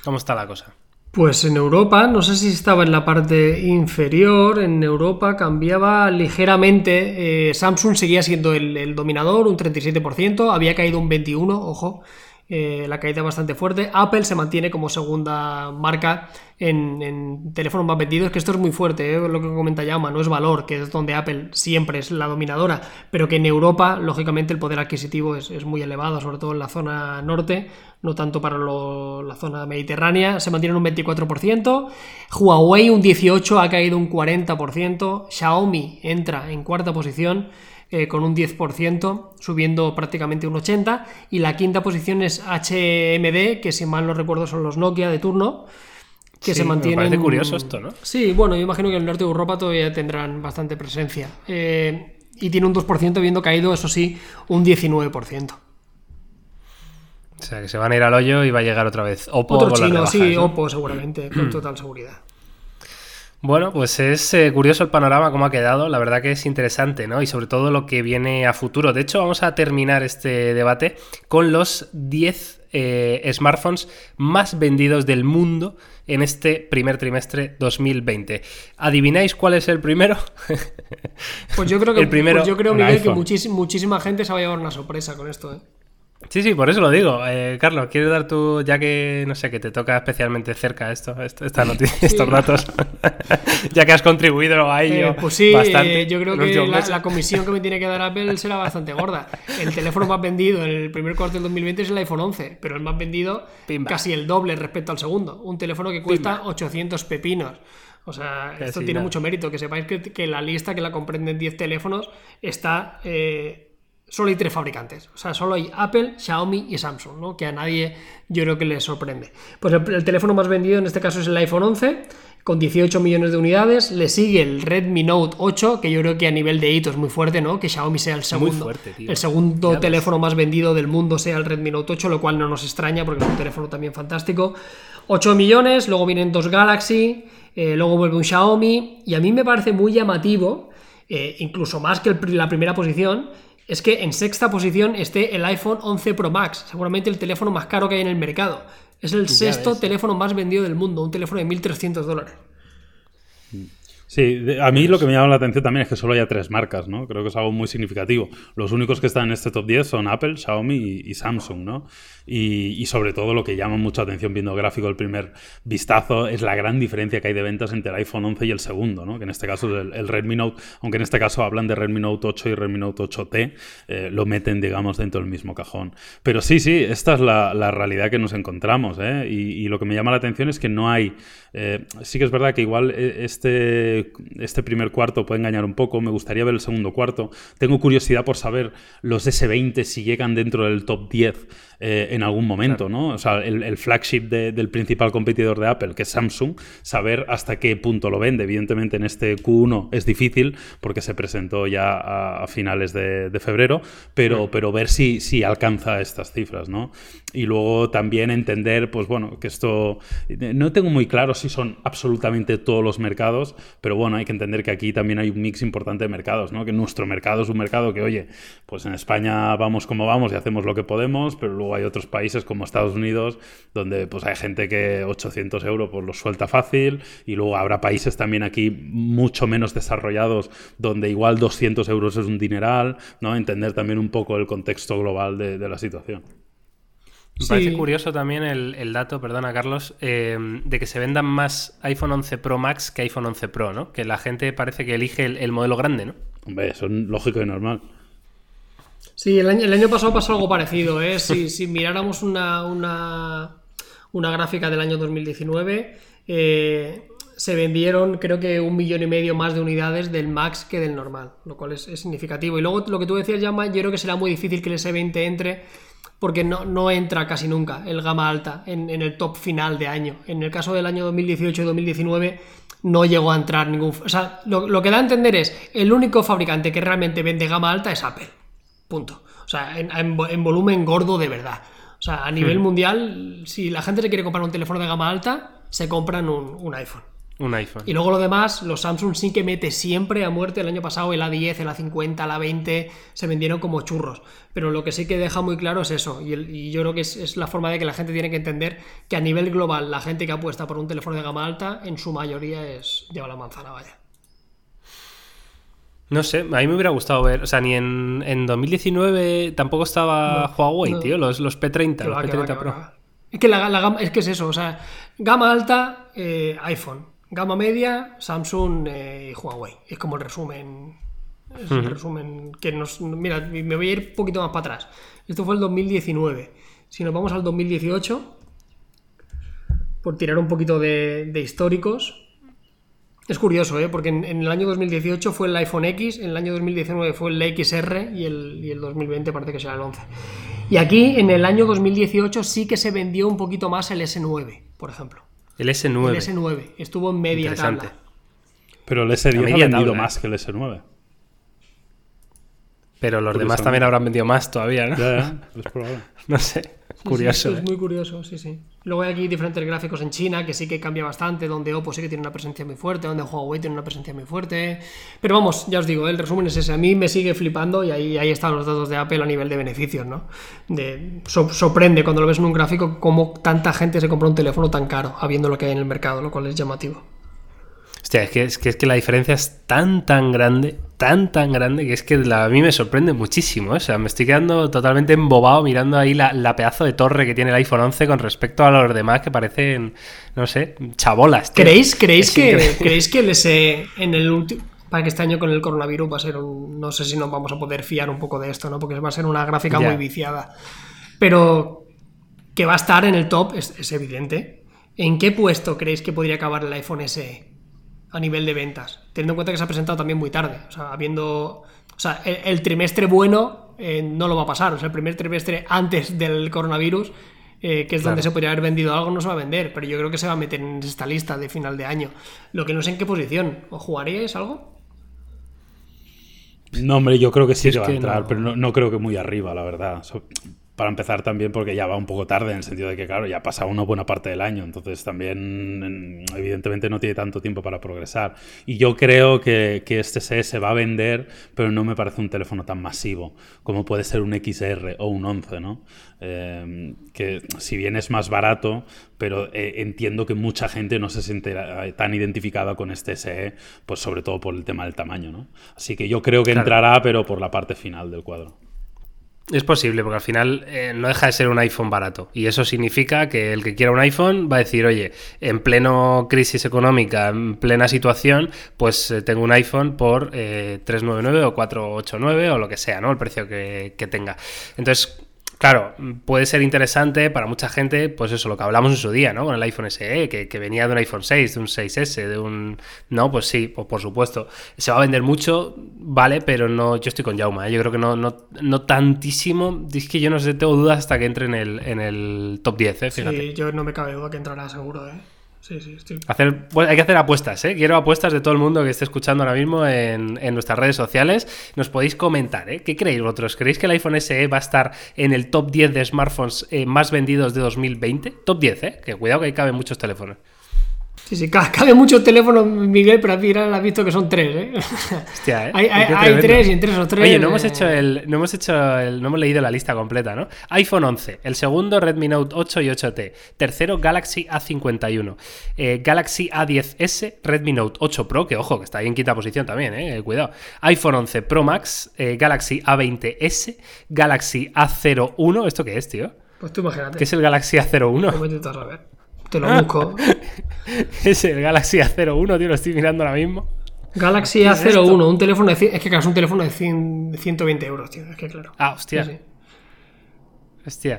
¿Cómo está la cosa? Pues en Europa, no sé si estaba en la parte inferior, en Europa cambiaba ligeramente, eh, Samsung seguía siendo el, dominador, un 37%, había caído un 21%, ojo, eh, la caída bastante fuerte. Apple se mantiene como segunda marca en, teléfonos más vendidos, que esto es muy fuerte, ¿eh? lo que comenta Yama, no es valor, que es donde Apple siempre es la dominadora, pero que en Europa, lógicamente, el poder adquisitivo es, muy elevado, sobre todo en la zona norte, no tanto para la zona mediterránea, se mantiene un 24%, Huawei un 18%, ha caído un 40%, Xiaomi entra en cuarta posición, eh, con un 10%, subiendo prácticamente un 80%, y la quinta posición es HMD, que si mal no recuerdo son los Nokia de turno, que se mantienen... Me parece curioso esto, ¿no? Sí, bueno, yo imagino que en el norte de Europa todavía tendrán bastante presencia. Eh, y tiene un 2%, habiendo caído, eso sí, un 19%. O sea, que se van a ir al hoyo y va a llegar otra vez Oppo. Otro chino, sí, Oppo seguramente, con total seguridad. Bueno, pues es eh, curioso el panorama cómo ha quedado, la verdad que es interesante, ¿no? Y sobre todo lo que viene a futuro. De hecho, vamos a terminar este debate con los 10 eh, smartphones más vendidos del mundo en este primer trimestre 2020. ¿Adivináis cuál es el primero? Pues yo creo que, el primero, pues yo creo, Miguel, que muchísima gente se va a llevar una sorpresa con esto, ¿eh? Sí, sí, por eso lo digo. Eh, Carlos, ¿quieres dar tú, ya que no sé, que te toca especialmente cerca esto, esta noticia, estos datos, ya que has contribuido a ello? Eh, pues sí, eh, yo creo que la, comisión que me tiene que dar Apple será bastante gorda. El teléfono más vendido en el primer cuarto del 2020 es el iPhone 11, pero el más vendido casi el doble respecto al segundo. Un teléfono que cuesta 800 pepinos. O sea, esto tiene mucho mérito. Que sepáis que, que, la lista que la comprenden 10 teléfonos está solo hay tres fabricantes. O sea, solo hay Apple, Xiaomi y Samsung, ¿no? Que a nadie yo creo que le sorprende. Pues el, teléfono más vendido en este caso es el iPhone 11, con 18 millones de unidades. Le sigue el Redmi Note 8, que yo creo que a nivel de hito es muy fuerte, ¿no? Que Xiaomi sea el segundo, el segundo teléfono más vendido del mundo sea el Redmi Note 8, lo cual no nos extraña porque es un teléfono también fantástico. 8 millones, luego vienen dos Galaxy, eh, luego vuelve un Xiaomi, y a mí me parece muy llamativo, eh, incluso más que la primera posición, es que en sexta posición esté el iPhone 11 Pro Max, seguramente el teléfono más caro que hay en el mercado. Es el sexto teléfono más vendido del mundo, un teléfono de 1.300 dólares. Sí, a mí lo que me llama la atención también es que solo haya tres marcas, ¿no? Creo que es algo muy significativo. Los únicos que están en este top 10 son Apple, Xiaomi y, Samsung, ¿no? Y, sobre todo lo que llama mucha atención viendo gráfico el primer vistazo es la gran diferencia que hay de ventas entre el iPhone 11 y el segundo, ¿no? Que en este caso es el, Redmi Note, aunque en este caso hablan de Redmi Note 8 y Redmi Note 8T, eh, lo meten, digamos, dentro del mismo cajón. Pero sí, sí, esta es la, realidad que nos encontramos, ¿eh? Y, lo que me llama la atención es que no hay... Eh, sí que es verdad que igual este este, este primer cuarto puede engañar un poco, me gustaría ver el segundo cuarto. Tengo curiosidad por saber los S20 si llegan dentro del top 10 eh, en algún momento, ¿no? O sea, el, flagship del principal competidor de Apple, que es Samsung, saber hasta qué punto lo vende. Evidentemente en este Q1 es difícil porque se presentó ya a, finales de, febrero, pero, pero ver si, si alcanza estas cifras, ¿no? Y luego también entender, pues bueno, que esto no tengo muy claro si son absolutamente todos los mercados, pero bueno, hay que entender que aquí también hay un mix importante de mercados, ¿no? Que nuestro mercado es un mercado que, oye, pues en España vamos como vamos y hacemos lo que podemos, pero luego hay otros países como Estados Unidos donde pues hay gente que 800 euros pues los suelta fácil y luego habrá países también aquí mucho menos desarrollados donde igual 200 euros es un dineral, ¿no? Entender también un poco el contexto global de, la situación. Me parece curioso también el, dato, perdona Carlos, eh, de que se vendan más iPhone 11 Pro Max que iPhone 11 Pro, ¿no? Que la gente parece que elige el, el modelo grande, ¿no? Hombre, eso es lógico y normal. Sí, el año, pasado pasó algo parecido. ¿eh? Si, miráramos una, una, gráfica del año 2019, eh, se vendieron creo que un millón y medio más de unidades del Max que del normal, lo cual es, significativo. Y luego lo que tú decías, Yama, yo creo que será muy difícil que el S20 entre porque no, no entra casi nunca el gama alta en, el top final de año. En el caso del año 2018 y 2019 no llegó a entrar ningún... O sea, lo, lo que da a entender es, el único fabricante que realmente vende gama alta es Apple. Punto. O sea, en, volumen gordo de verdad. O sea, a nivel hmm. mundial, si la gente se quiere comprar un teléfono de gama alta, se compran un, iPhone. Un iPhone. Y luego lo demás, los Samsung sí que mete siempre a muerte. El año pasado el A10, el A50, el A20 se vendieron como churros. Pero lo que sí que deja muy claro es eso. Y, yo creo que es, es, la forma de que la gente tiene que entender que a nivel global la gente que apuesta por un teléfono de gama alta, en su mayoría es lleva la manzana, vaya. No sé, a mí me hubiera gustado ver. O sea, ni en, en 2019 tampoco estaba Huawei, tío, los, los P30, los P30 Pro. Es que, la, gama, es que es eso, o sea, gama alta, eh, iPhone. Gama media, Samsung eh, y Huawei. Es como el resumen. Es el resumen que nos. Mira, me voy a ir un poquito más para atrás. Esto fue el 2019. Si nos vamos al 2018, por tirar un poquito de, de históricos, es curioso, ¿eh? porque en, el año 2018 fue el iPhone X, en el año 2019 fue el XR y el, y el 2020 parece que será el 11. Y aquí, en el año 2018, sí que se vendió un poquito más el S9, por ejemplo. El S9. El S9 estuvo en media tabla. Pero el S10 ha vendido más que el S9. Pero los demás también habrán vendido más todavía, ¿no? Ya, es probable. no sé. curioso. es ¿eh? muy curioso, sí, sí. Luego hay aquí diferentes gráficos en China que sí que cambia bastante, donde Oppo sí que tiene una presencia muy fuerte, donde Huawei tiene una presencia muy fuerte. Pero vamos, ya os digo, el resumen es ese. A mí me sigue flipando y ahí, ahí están los datos de Apple a nivel de beneficios, ¿no? De, sorprende cuando lo ves en un gráfico cómo tanta gente se compra un teléfono tan caro, habiendo lo que hay en el mercado, lo cual es llamativo. Hostia, es que, es que, es que la diferencia es tan, tan grande, tan, tan grande, que es que a mí me sorprende muchísimo. ¿eh? O sea, me estoy quedando totalmente embobado mirando ahí la, pedazo de torre que tiene el iPhone 11 con respecto a los demás que parecen, no sé, chabolas. ¿Creéis, creéis, que, ¿creéis que les en el último para que este año con el coronavirus va a ser un, no sé si nos vamos a poder fiar un poco de esto, ¿no? Porque va a ser una gráfica muy viciada. Pero que va a estar en el top es, es, evidente. ¿En qué puesto creéis que podría acabar el iPhone SE? A nivel de ventas, teniendo en cuenta que se ha presentado también muy tarde. O sea, habiendo. O sea, el, trimestre bueno eh, no lo va a pasar. O sea, el primer trimestre antes del coronavirus, eh, que es donde se podría haber vendido algo, no se va a vender. Pero yo creo que se va a meter en esta lista de final de año. Lo que no sé en qué posición. ¿O jugaríais algo? No, hombre, yo creo que sí que va a entrar, pero no, no, creo que muy arriba, la verdad para empezar también porque ya va un poco tarde en el sentido de que, claro, ya pasa una buena parte del año, entonces también evidentemente no tiene tanto tiempo para progresar. Y yo creo que, que este SE se va a vender, pero no me parece un teléfono tan masivo como puede ser un XR o un 11, ¿no? Eh, que si bien es más barato, pero eh, entiendo que mucha gente no se siente eh, tan identificada con este SE, pues sobre todo por el tema del tamaño, ¿no? Así que yo creo que entrará, pero por la parte final del cuadro. Es posible, porque al final eh, no deja de ser un iPhone barato. Y eso significa que el que quiera un iPhone va a decir, oye, en pleno crisis económica, en plena situación, pues eh, tengo un iPhone por eh, 399 o 489 o lo que sea, ¿no? El precio que, que tenga. Entonces, Claro, puede ser interesante para mucha gente, pues eso, lo que hablamos en su día, ¿no? Con el iPhone SE, que, venía de un iPhone 6, de un 6S, de un... No, pues sí, pues por supuesto. Se va a vender mucho, vale, pero no, yo estoy con Jauma, ¿eh? yo creo que no, no, no tantísimo. Es que yo no sé, tengo dudas hasta que entre en el, en el top 10, ¿eh? Fíjate. Sí, yo no me cabe duda que entrará seguro, ¿eh? Hacer, pues hay que hacer apuestas, ¿eh? Quiero apuestas de todo el mundo que esté escuchando ahora mismo en, nuestras redes sociales. Nos podéis comentar, ¿eh? ¿Qué creéis vosotros? ¿Creéis que el iPhone SE va a estar en el top 10 de smartphones eh, más vendidos de 2020? Top 10, ¿eh? Que cuidado que ahí caben muchos teléfonos. Sí, sí, cabe mucho teléfono, Miguel, pero al final has visto que son tres, ¿eh? Hostia, ¿eh? Hay, tres y en tres o tres. Oye, no hemos hecho el. No hemos hecho el, No hemos leído la lista completa, ¿no? iPhone 11. El segundo, Redmi Note 8 y 8T. Tercero, Galaxy A51. Eh, Galaxy A10S, Redmi Note 8 Pro, que ojo, que está ahí en quinta posición también, ¿eh? Cuidado. iPhone 11 Pro Max, eh, Galaxy A20S, Galaxy A01. ¿Esto qué es, tío? Pues tú imagínate. ¿Qué es el Galaxy A01? Te lo busco. es el Galaxy A01, tío, lo estoy mirando ahora mismo. Galaxy A01, un teléfono de. Es que claro, es un teléfono de 120 euros, tío. Es que claro. Ah, hostia.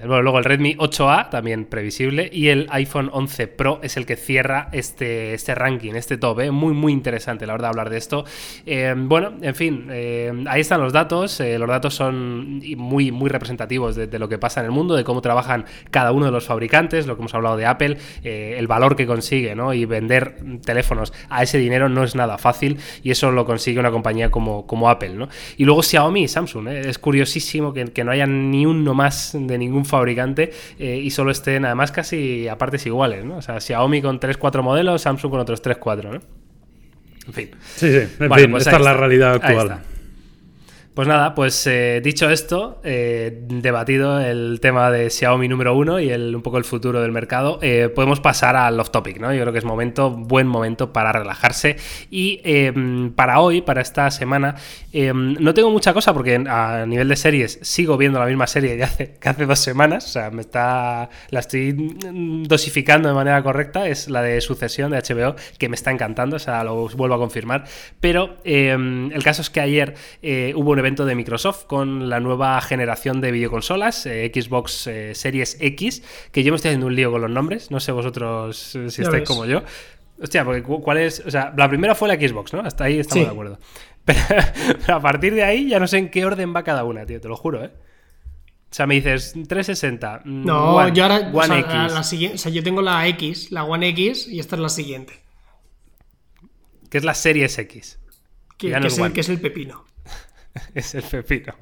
Bueno, luego el Redmi 8A, también previsible, y el iPhone 11 Pro es el que cierra este, este ranking, este top. ¿eh? Muy, muy interesante, la verdad, hablar de esto. Eh, bueno, en fin, eh, ahí están los datos. los datos son muy, muy representativos de, lo que pasa en el mundo, de cómo trabajan cada uno de los fabricantes, lo que hemos hablado de Apple, el valor que consigue, ¿no? Y vender teléfonos a ese dinero no es nada fácil, y eso lo consigue una compañía como, como Apple, ¿no? Y luego Xiaomi y Samsung, es curiosísimo que, que no haya ni uno más de ningún fabricante eh, y solo estén además casi a partes iguales, ¿no? O sea, Xiaomi con 3-4 modelos, Samsung con otros 3-4, ¿no? En fin. Sí, sí, en fin, pues esta es la realidad actual. Pues nada, pues eh, dicho esto, eh, debatido el tema de Xiaomi número uno y el, un poco el futuro del mercado, eh, podemos pasar al off topic, ¿no? Yo creo que es momento, buen momento para relajarse. Y para hoy, para esta semana, em, no tengo mucha cosa porque a nivel de series sigo viendo la misma serie que hace, que hace dos semanas. O sea, me está. la estoy dosificando de manera correcta. Es la de sucesión de HBO, que me está encantando. O sea, lo vuelvo a confirmar. Pero el caso es que ayer hubo un evento de Microsoft con la nueva generación de videoconsolas, eh, Xbox eh, Series X, que yo me estoy haciendo un lío con los nombres, no sé vosotros eh, si estáis como yo. Hostia, porque cuál es. O sea, la primera fue la Xbox, ¿no? Hasta ahí estamos de acuerdo. Pero, a partir de ahí ya no sé en qué orden va cada una, tío, te lo juro, ¿eh? O sea, me dices 360. Mm, no, yo ahora. One X. La, siguiente, o sea, yo tengo la X, la One X, y esta es la siguiente. Que es la Series X. que, es, que es el pepino. es el pepino.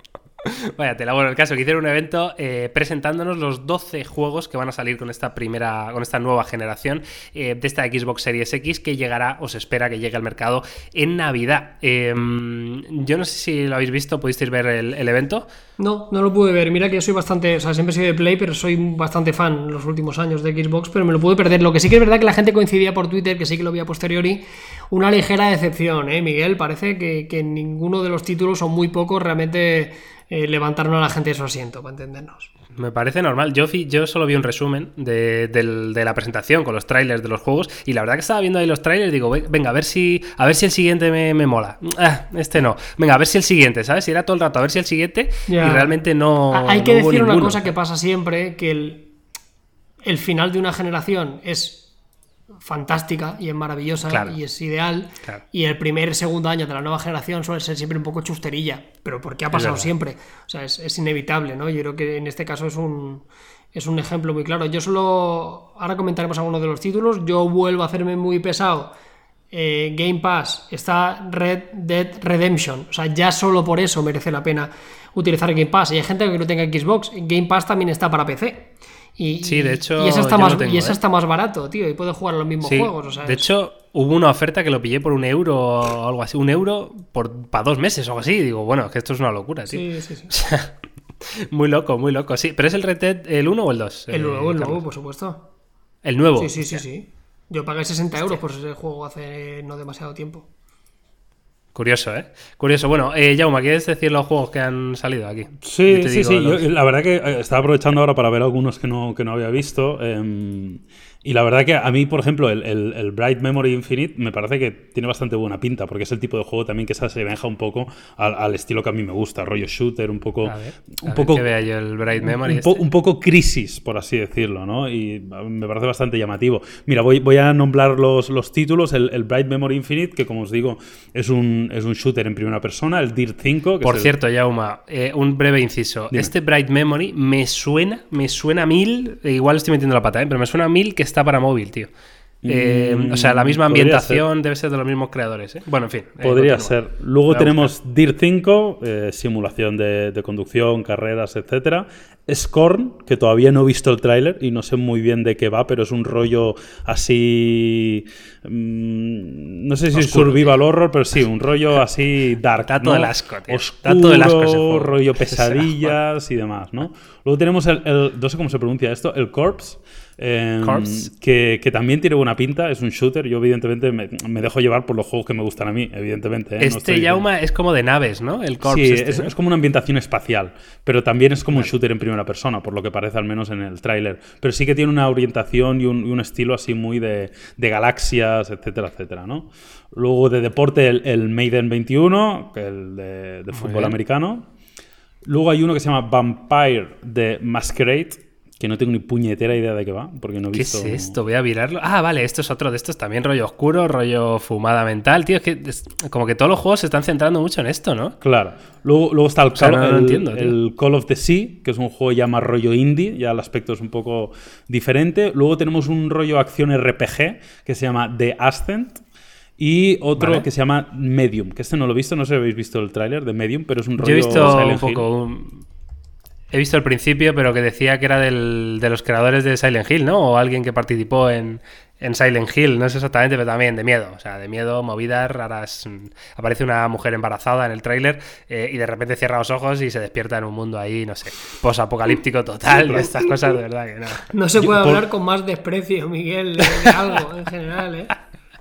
Vaya tela. Bueno, el caso que hicieron un evento eh, presentándonos los 12 juegos que van a salir con esta primera, con esta nueva generación eh, de esta Xbox Series X que llegará, o se espera que llegue al mercado en Navidad. Em, yo no sé si lo habéis visto, pudisteis ver el, evento. No, no lo pude ver. Mira que yo soy bastante, o sea, siempre he sido de Play, pero soy bastante fan los últimos años de Xbox, pero me lo pude perder. Lo que sí que es verdad que la gente coincidía por Twitter, que sí que lo vi a posteriori, una ligera decepción, ¿eh, Miguel? Parece que, que ninguno de los títulos, o muy pocos, realmente eh, levantaron a la gente de su asiento, para entendernos. Me parece normal. Yo, yo solo vi un resumen de, la presentación con los trailers de los juegos y la verdad que estaba viendo ahí los trailers y digo, venga, a ver si, a ver si el siguiente me, mola. Ah, este no. Venga, a ver si el siguiente, ¿sabes? Y era todo el rato a ver si el siguiente y realmente no. Hay que decir una cosa que pasa siempre, que el, el final de una generación es fantástica y es maravillosa y es ideal. Y el primer, segundo año de la nueva generación suele ser siempre un poco chusterilla, pero porque ha pasado siempre. O sea, es, inevitable, ¿no? Yo creo que en este caso es un, es un ejemplo muy claro. Yo solo, ahora comentaremos algunos de los títulos, yo vuelvo a hacerme muy pesado. Eh, Game Pass está Red Dead Redemption, o sea, ya solo por eso merece la pena utilizar Game Pass. Y hay gente que no tenga Xbox, Game Pass también está para PC. Y, sí, de hecho. Y ese está, más, y ese ¿eh? está más barato, tío. Y puedes jugar los mismos juegos. de hecho, hubo una oferta que lo pillé por un euro o algo así. Un euro por, para dos meses o algo así. digo, bueno, que esto es una locura, tío. Sí, muy loco, muy loco. Sí, pero es el Red Dead el 1 o el 2? El 1 el nuevo, por supuesto. ¿El nuevo? Sí, sí, sí, sí. Yo pagué 60 euros por ese juego hace no demasiado tiempo. Curioso, ¿eh? Curioso. Bueno, eh, Jauma, ¿quieres decir los juegos que han salido aquí? Sí, sí, sí. la verdad que eh, estaba aprovechando ahora para ver algunos que no, que no había visto. Em, Y la verdad que a mí, por ejemplo, el, el, Bright Memory Infinite me parece que tiene bastante buena pinta, porque es el tipo de juego también que se asemeja un poco al, estilo que a mí me gusta, rollo shooter, un poco... un poco que vea yo el Bright Memory. Un, este. un, poco crisis, por así decirlo, ¿no? Y me parece bastante llamativo. Mira, voy, voy a nombrar los, los títulos. El, Bright Memory Infinite, que como os digo, es un, es un shooter en primera persona, el DIR 5. por cierto, Yauma, eh, un breve inciso. Este Bright Memory me suena, me suena a mil, igual estoy metiendo la pata, ¿eh? pero me suena a mil que está para móvil, tío. Eh, o sea, la misma ambientación debe ser de los mismos creadores. ¿eh? Bueno, en fin. Eh, Podría ser. Luego tenemos DIR 5, simulación de, conducción, carreras, etcétera. Scorn, que todavía no he visto el tráiler y no sé muy bien de qué va, pero es un rollo así... Mm, no sé si es survival horror, pero sí, un rollo así dark. Está todo el asco, tío. Oscuro, asco rollo pesadillas y demás, ¿no? Luego tenemos el, el, no sé cómo se pronuncia esto, el Corpse, Em, que, que, también tiene buena pinta, es un shooter. Yo, evidentemente, me, dejo llevar por los juegos que me gustan a mí, evidentemente. ¿eh? Este Yauma es como de naves, ¿no? El Corps. Sí, este, es, como una ambientación espacial, pero también es como un shooter en primera persona, por lo que parece al menos en el tráiler. Pero sí que tiene una orientación y un, estilo así muy de, de, galaxias, etcétera, etcétera, ¿no? Luego de deporte, el, Maiden 21, que el de, de fútbol americano. Luego hay uno que se llama Vampire de Masquerade que no tengo ni puñetera idea de qué va, porque no he visto... ¿Qué es esto? Voy a virarlo. Ah, vale, esto es otro de estos también, rollo oscuro, rollo fumada mental, tío. Es que como que todos los juegos se están centrando mucho en esto, ¿no? Claro. Luego, luego está el, Call, of the Sea, que es un juego ya más rollo indie, ya el aspecto es un poco diferente. Luego tenemos un rollo acción RPG que se llama The Ascent. Y otro que se llama Medium, que este no lo he visto, no sé si habéis visto el tráiler de Medium, pero es un rollo Yo he visto un poco... He visto el principio, pero que decía que era del, de los creadores de Silent Hill, ¿no? O alguien que participó en, en Silent Hill, no sé exactamente, pero también de miedo. O sea, de miedo, movidas raras. Aparece una mujer embarazada en el tráiler eh, y de repente cierra los ojos y se despierta en un mundo ahí, no sé, posapocalíptico total. estas cosas de verdad que no. No se puede hablar con más desprecio, Miguel, de algo en general, ¿eh?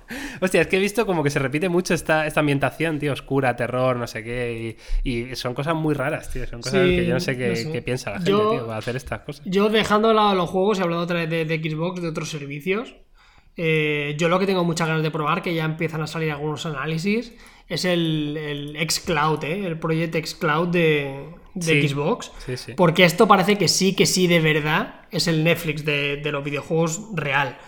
Hostia, es que he visto como que se repite mucho esta, esta ambientación, tío, oscura, terror, no sé qué. Y, son cosas muy raras, tío. Son cosas que yo no sé qué, piensa la gente, tío, para hacer estas cosas. Yo, dejando de lado los juegos y hablando otra vez de, Xbox, de otros servicios, eh, yo lo que tengo muchas ganas de probar, que ya empiezan a salir algunos análisis, es el, el xCloud, ¿eh? el proyecto xCloud de, de Xbox. Porque esto parece que sí, que sí, de verdad, es el Netflix de, de los videojuegos real.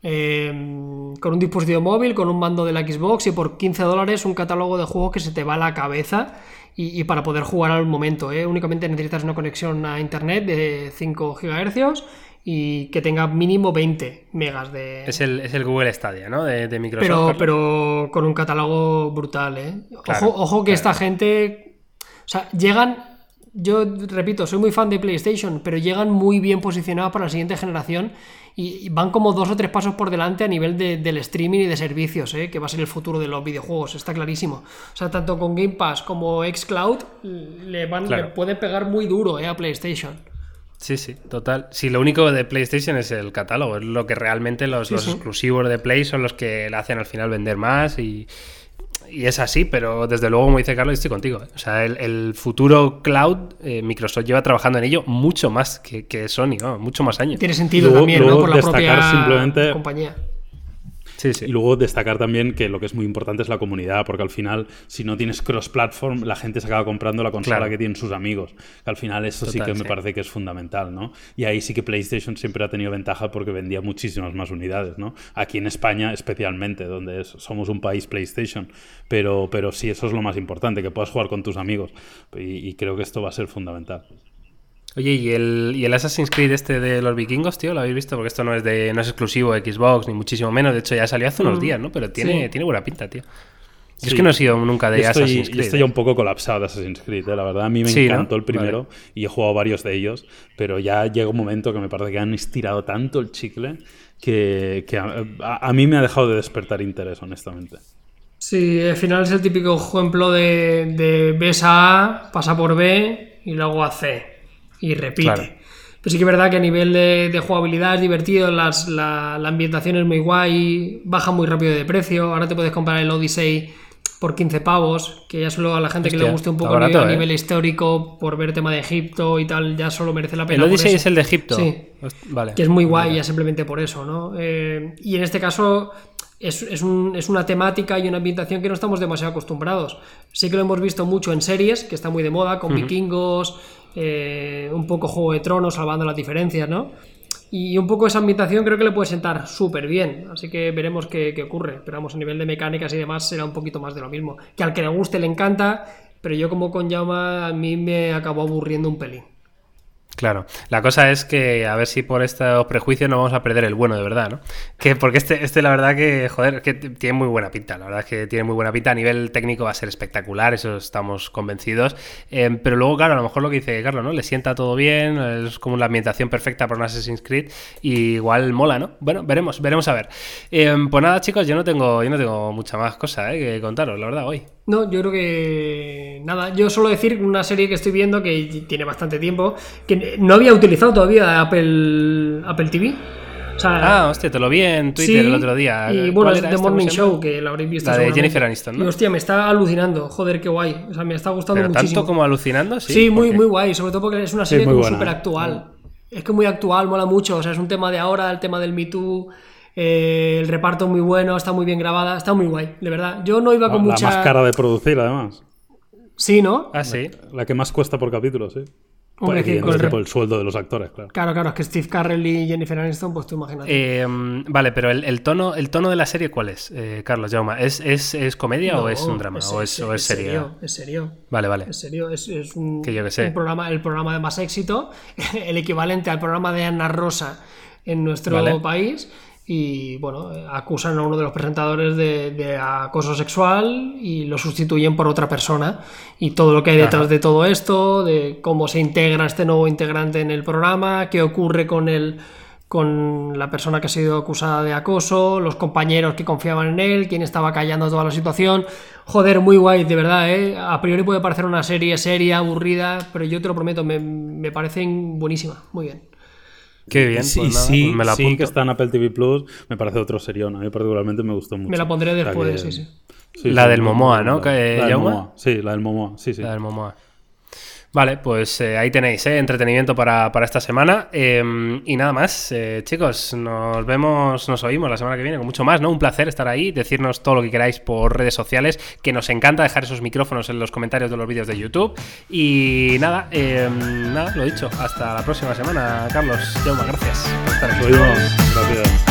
Em, con un dispositivo móvil, con un mando de la Xbox y por 15 dólares un catálogo de juegos que se te va a la cabeza y, para poder jugar al momento. ¿eh? Únicamente necesitas una conexión a internet de 5 GHz y que tenga mínimo 20 megas de... Es el, es el Google Stadia, ¿no? De, Microsoft. Pero, pero, con un catálogo brutal, ¿eh? ojo, que esta gente... O sea, llegan yo repito, soy muy fan de PlayStation, pero llegan muy bien posicionados para la siguiente generación y van como dos o tres pasos por delante a nivel del streaming y de servicios, ¿eh? que va a ser el futuro de los videojuegos, está clarísimo. O sea, tanto con Game Pass como Xcloud le, van, le pueden pegar muy duro ¿eh? a PlayStation. Sí, sí, total. Sí, lo único de PlayStation es el catálogo, es lo que realmente los, exclusivos de Play son los que le hacen al final vender más y, y es así, pero desde luego, como dice Carlos, estoy contigo. ¿eh? O sea, el, futuro cloud, eh, Microsoft lleva trabajando en ello mucho más que, Sony, mucho más años. Tiene sentido también, ¿no? Por la propia simplemente... compañía. Y luego destacar también que lo que es muy importante es la comunidad, porque al final, si no tienes cross-platform, la gente se acaba comprando la consola que tienen sus amigos. al final eso sí que me parece que es fundamental, ¿no? Y ahí sí que PlayStation siempre ha tenido ventaja porque vendía muchísimas más unidades, ¿no? Aquí en España especialmente, donde somos un país PlayStation. Pero, pero sí, eso es lo más importante, que puedas jugar con tus amigos. y creo que esto va a ser fundamental. Oye, ¿y el, ¿y el Assassin's Creed este de los vikingos, tío? ¿Lo habéis visto? Porque esto no es de no es exclusivo de Xbox, ni muchísimo menos. De hecho, ya salió hace unos mm. días, ¿no? Pero tiene, tiene buena pinta, tío. es que no he sido nunca de Assassin's Creed. estoy ya un poco colapsado de Assassin's Creed, ¿eh? la verdad. A mí me encantó el primero y he jugado varios de ellos, pero ya llega un momento que me parece que han estirado tanto el chicle que, a, mí me ha dejado de despertar interés, honestamente. Sí, al final es el típico ejemplo de, de ves a A, pasa por B y luego a C y repite. Pero sí que es verdad que a nivel de, jugabilidad es divertido, las, la, ambientación es muy guay, baja muy rápido de precio. Ahora te puedes comprar el Odyssey por 15 pavos, que ya solo a la gente que le guste un poco barato, a nivel, ¿eh? nivel histórico, por ver tema de Egipto y tal, ya solo merece la El pena. por Odyssey es el de Egipto. Sí. Vale. Que es muy guay ya simplemente por eso, ¿no? Eh, y en este caso es, es un- es una temática y una ambientación que no estamos demasiado acostumbrados. Sí que lo hemos visto mucho en series, que está muy de moda, con vikingos, eh, un poco Juego de Tronos, salvando las diferencias, ¿no? Y un poco esa ambientación creo que le puede sentar súper bien. Así que veremos qué, qué ocurre. Pero vamos, a nivel de mecánicas y demás será un poquito más de lo mismo. Que al que le guste le encanta, pero yo como con Llama a mí me acabó aburriendo un pelín. Claro, la cosa es que a ver si por estos prejuicios no vamos a perder el bueno de verdad, ¿no? Que porque este, este la verdad que, joder, que tiene muy buena pinta, la verdad es que tiene muy buena pinta, a nivel técnico va a ser espectacular, eso estamos convencidos, Eh, pero luego, claro, a lo mejor lo que dice Carlos, ¿no? Le sienta todo bien, es como la ambientación perfecta para un Assassin's Creed, y igual mola, ¿no? Bueno, veremos, veremos a ver. Eh, pues nada, chicos, yo no tengo, yo no tengo mucha más cosa ¿eh? que contaros, la verdad, hoy. No, yo creo que nada, yo solo decir una serie que estoy viendo que tiene bastante tiempo, que no había utilizado todavía Apple, Apple TV. O sea, Ah, hostia, te lo vi en Twitter sí, el otro día. Y ¿Cuál bueno, es The Morning? Show, que la habréis visto. La de. Jennifer Aniston, ¿no? Y hostia, me está alucinando, joder, qué guay. O sea, me está gustando Pero muchísimo. tanto como alucinando, sí. Sí, muy, muy guay, sobre todo porque es una serie buena, súper actual. Es que muy actual, mola mucho. O sea, es un tema de ahora, el tema del Me Too. eh, el reparto muy bueno, está muy bien grabada, está muy guay, de verdad. Yo no iba con la mucha. más cara de producir, además. Sí, ¿no? Ah, sí. La que más cuesta por capítulo, sí. Hombre, Pues, con el por el sueldo de los actores, claro. Claro, claro, es que Steve Carell y Jennifer Aniston, pues tú imagínate. Eh, vale, pero el, el tono, el tono de la serie, ¿cuál es, eh, Carlos Jauma? ¿Es, es, es comedia o es un drama? ¿O es, o es serie? serio, es serio. Vale, vale. Es serio, es, es un, Que yo que sé. un programa, el programa de más éxito, el equivalente al programa de Ana Rosa en nuestro Vale. país. Y bueno, acusan a uno de los presentadores de, de acoso sexual y lo sustituyen por otra persona. Y todo lo que hay detrás Ajá. de todo esto, de cómo se integra este nuevo integrante en el programa, qué ocurre con el con la persona que ha sido acusada de acoso, los compañeros que confiaban en él, quién estaba callando toda la situación. Joder, muy guay, de verdad, ¿eh? A priori puede parecer una serie seria, aburrida, pero yo te lo prometo, me, me parecen buenísima, muy bien. Qué bien. Sí, pues nada, sí, pues me la sí apunto. que está en Apple TV Plus, me parece otro serión. A mí particularmente me gustó mucho. Me la pondré O sea después, que- sí, sí. sí, La sí, del Momoa. ¿no? Que- La del? Momoa, Sí, la del Momoa, sí, sí. La del Momoa. Vale, pues eh, ahí tenéis, ¿eh? entretenimiento para, para esta semana. Eh, y nada más, eh, chicos, nos vemos, nos oímos la semana que viene con mucho más, ¿no? Un placer estar ahí, decirnos todo lo que queráis por redes sociales, que nos encanta dejar esos micrófonos en los comentarios de los vídeos de YouTube. Y nada, eh, nada, lo dicho, hasta la próxima semana, Carlos. Jauma, gracias por estar aquí.